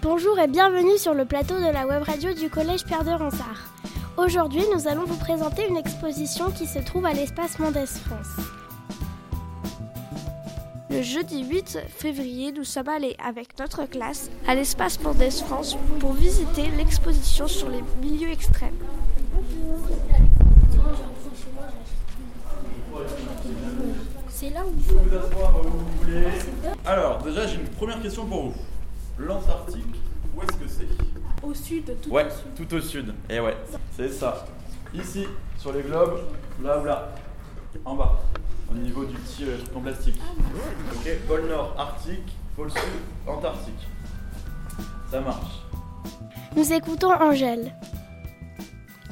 Bonjour et bienvenue sur le plateau de la web radio du collège Pierre de Ronsard. Aujourd'hui, nous allons vous présenter une exposition qui se trouve à l'espace Mendes France. Le jeudi 8 février, nous sommes allés avec notre classe à l'espace Mendes France pour visiter l'exposition sur les milieux extrêmes. C'est là où vous asseoir où vous voulez. Alors, déjà, j'ai une première question pour vous. L'Antarctique, où est-ce que c'est? Au sud, tout Ouais, au sud. tout au sud. Et ouais, c'est ça. Ici, sur les globes, là ou là. En bas, au niveau du petit euh, truc en plastique. Ok, pôle Nord, Arctique, pôle Sud, Antarctique. Ça marche. Nous écoutons Angèle.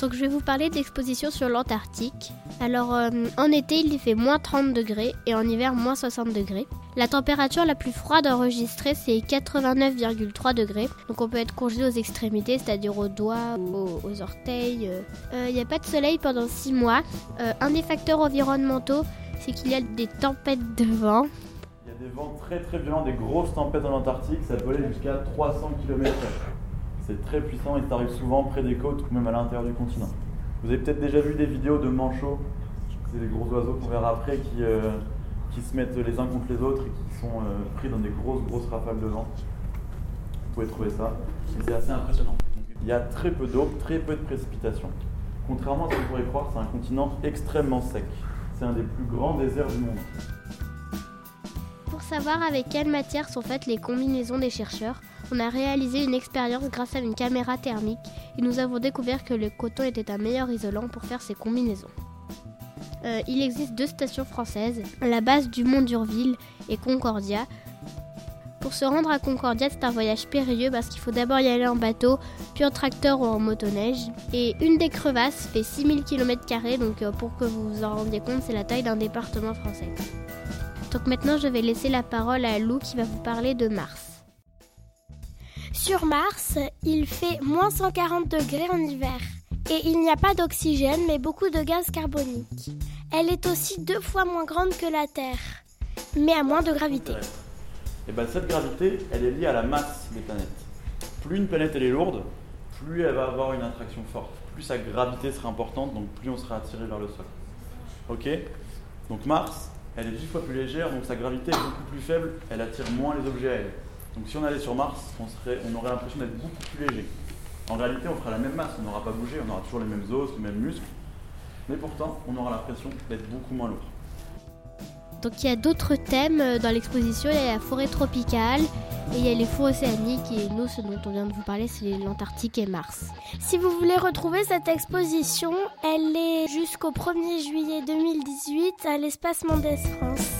Donc je vais vous parler de l'exposition sur l'Antarctique. Alors euh, en été il y fait moins 30 degrés et en hiver moins 60 degrés. La température la plus froide enregistrée c'est 89,3 degrés. Donc on peut être congelé aux extrémités, c'est-à-dire aux doigts, aux, aux orteils. Euh, Il n'y a pas de soleil pendant 6 mois. Euh, un des facteurs environnementaux c'est qu'il y a des tempêtes de vent. Il y a des vents très très violents, des grosses tempêtes en Antarctique, ça peut aller jusqu'à 300 km. C'est très puissant et ça arrive souvent près des côtes ou même à l'intérieur du continent. Vous avez peut-être déjà vu des vidéos de manchots, c'est les gros oiseaux qu'on verra après qui, euh, qui se mettent les uns contre les autres et qui sont euh, pris dans des grosses grosses rafales de vent. Vous pouvez trouver ça. C'est assez impressionnant. Il y a très peu d'eau, très peu de précipitations. Contrairement à ce qu'on pourrait croire, c'est un continent extrêmement sec. C'est un des plus grands déserts du monde. Pour savoir avec quelle matière sont faites les combinaisons des chercheurs, on a réalisé une expérience grâce à une caméra thermique et nous avons découvert que le coton était un meilleur isolant pour faire ces combinaisons. Euh, il existe deux stations françaises, la base du Mont d'Urville et Concordia. Pour se rendre à Concordia, c'est un voyage périlleux parce qu'il faut d'abord y aller en bateau, puis en tracteur ou en motoneige. Et une des crevasses fait 6000 km, donc euh, pour que vous vous en rendiez compte, c'est la taille d'un département français. Donc maintenant, je vais laisser la parole à Lou qui va vous parler de Mars. Sur Mars, il fait moins 140 degrés en hiver. Et il n'y a pas d'oxygène, mais beaucoup de gaz carbonique. Elle est aussi deux fois moins grande que la Terre, mais à moins de gravité. Et ben cette gravité, elle est liée à la masse des planètes. Plus une planète elle est lourde, plus elle va avoir une attraction forte. Plus sa gravité sera importante, donc plus on sera attiré vers le sol. Ok? Donc Mars, elle est 10 fois plus légère, donc sa gravité est beaucoup plus faible, elle attire moins les objets à elle. Donc si on allait sur Mars, on, aurait l'impression d'être beaucoup plus léger. En réalité, on fera la même masse, on n'aura pas bougé, on aura toujours les mêmes os, les mêmes muscles, mais pourtant, on aura l'impression d'être beaucoup moins lourd. Donc il y a d'autres thèmes euh, dans l'exposition, il y a la forêt tropicale et il y a les fonds océaniques et nous, ce dont on vient de vous parler, c'est l'Antarctique et Mars. Si vous voulez retrouver cette exposition, elle est jusqu'au 1er juillet 2018 à l'espace Mendes France.